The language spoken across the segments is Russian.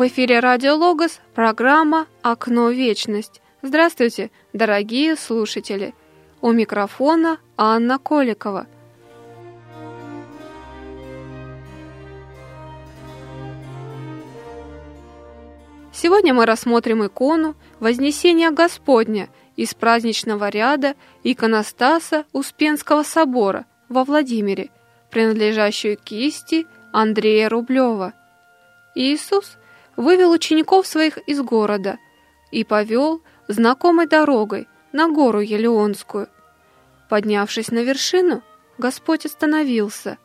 В эфире Радио Логос, программа «Окно вечность». Здравствуйте, дорогие слушатели! У микрофона Анна Коликова. Сегодня мы рассмотрим икону Вознесения Господня из праздничного ряда иконостаса Успенского собора во Владимире, принадлежащую кисти Андрея Рублева. Иисус вывел учеников своих из города и повел знакомой дорогой на гору Елеонскую. Поднявшись на вершину, Господь остановился.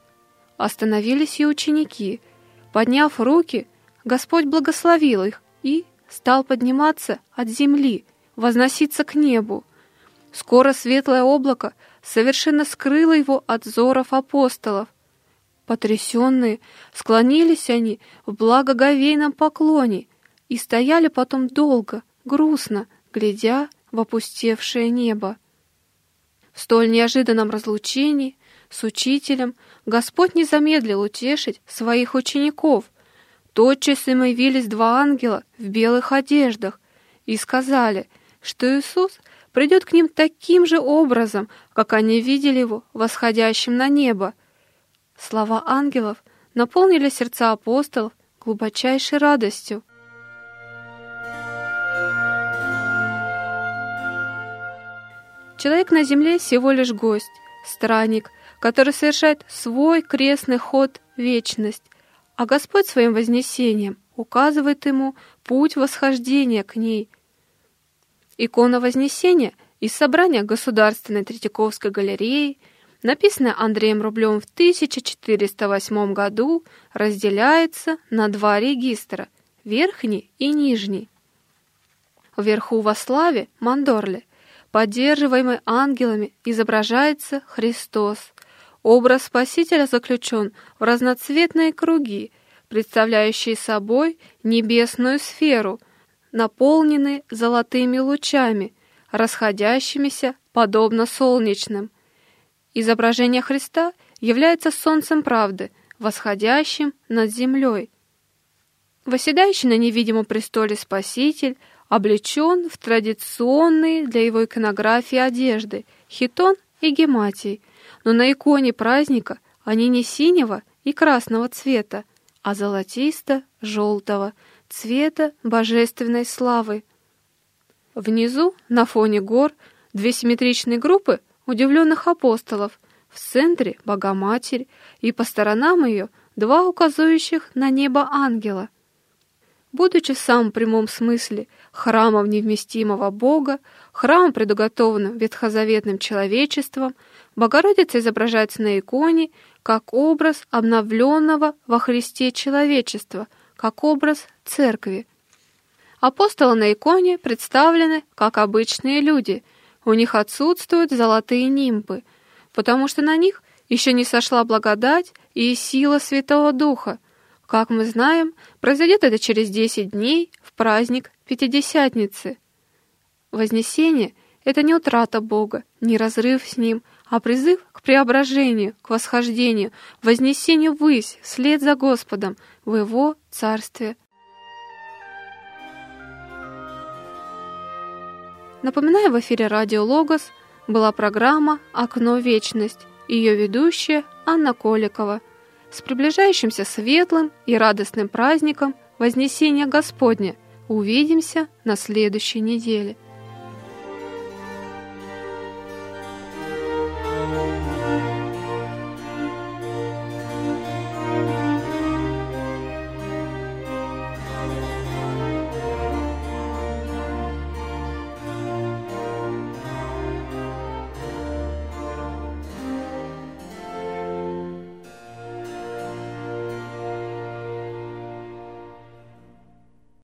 Остановились и ученики. Подняв руки, Господь благословил их и стал подниматься от земли, возноситься к небу. Скоро светлое облако совершенно скрыло его от взоров апостолов. Потрясенные, склонились они в благоговейном поклоне и стояли потом долго, грустно, глядя в опустевшее небо. В столь неожиданном разлучении с учителем Господь не замедлил утешить своих учеников. Тотчас им явились два ангела в белых одеждах и сказали, что Иисус придет к ним таким же образом, как они видели его восходящим на небо. Слова ангелов наполнили сердца апостолов глубочайшей радостью. Человек на земле всего лишь гость, странник, который совершает свой крестный ход вечность, а Господь своим вознесением указывает ему путь восхождения к ней. Икона Вознесения из собрания Государственной Третьяковской галереи, написанная Андреем Рублем в 1408 году, разделяется на два регистра – верхний и нижний. Вверху во славе Мандорле – поддерживаемый ангелами, изображается Христос. Образ Спасителя заключен в разноцветные круги, представляющие собой небесную сферу, наполненные золотыми лучами, расходящимися подобно солнечным. Изображение Христа является солнцем правды, восходящим над землей. Восседающий на невидимом престоле Спаситель – облечен в традиционные для его иконографии одежды – хитон и гематий, но на иконе праздника они не синего и красного цвета, а золотисто-желтого цвета божественной славы. Внизу, на фоне гор, две симметричные группы удивленных апостолов, в центре – Богоматерь, и по сторонам ее – два указывающих на небо ангела. Будучи в самом прямом смысле храмом невместимого Бога, храмом, предуготованным ветхозаветным человечеством, Богородица изображается на иконе как образ обновленного во Христе человечества, как образ церкви. Апостолы на иконе представлены как обычные люди, у них отсутствуют золотые нимбы, потому что на них еще не сошла благодать и сила Святого Духа, как мы знаем, произойдет это через 10 дней в праздник Пятидесятницы. Вознесение — это не утрата Бога, не разрыв с Ним, а призыв к преображению, к восхождению, вознесению ввысь, вслед за Господом, в Его Царстве. Напоминаю, в эфире Радио Логос была программа «Окно вечность», ее ведущая Анна Коликова — с приближающимся светлым и радостным праздником Вознесения Господня! Увидимся на следующей неделе –